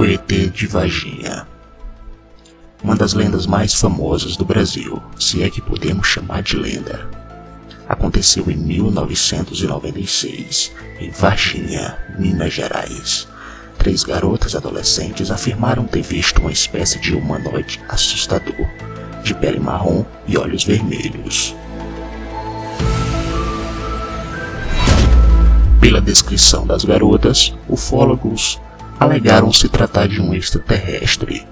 O ET de Varginha. Uma das lendas mais famosas do Brasil, se é que podemos chamar de lenda. Aconteceu em 1996, em Varginha, Minas Gerais. Três garotas adolescentes afirmaram ter visto uma espécie de humanoide assustador, de pele marrom e olhos vermelhos. Pela descrição das garotas, ufólogos alegaram se tratar de um extraterrestre.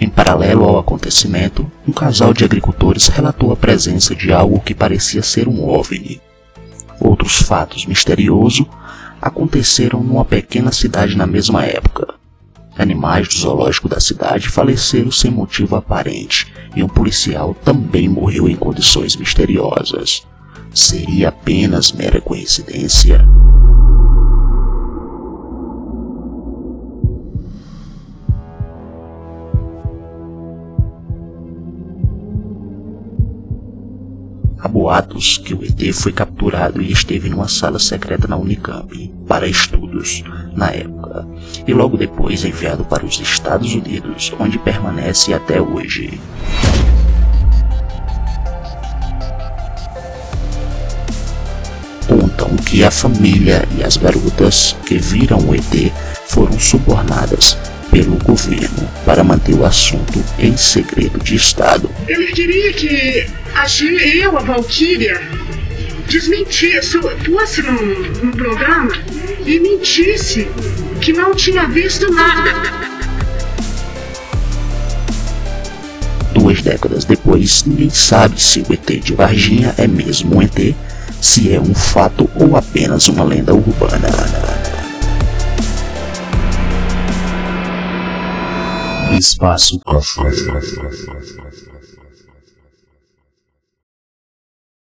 Em paralelo ao acontecimento, um casal de agricultores relatou a presença de algo que parecia ser um OVNI. Outros fatos misteriosos aconteceram numa pequena cidade na mesma época. Animais do zoológico da cidade faleceram sem motivo aparente e um policial também morreu em condições misteriosas. Seria apenas mera coincidência? Há boatos que o ET foi capturado e esteve numa sala secreta na Unicamp para estudos na época, e logo depois enviado para os Estados Unidos, onde permanece até hoje. Contam que a família e as garotas que viram o ET foram subornadas pelo governo para manter o assunto em segredo de Estado. Eu queria que a G, eu, a Valkyria, desmentisse, fosse num, num programa e mentisse que não tinha visto nada. Duas décadas depois, ninguém sabe se o ET de Varginha é mesmo um ET, se é um fato ou apenas uma lenda urbana. Espaço.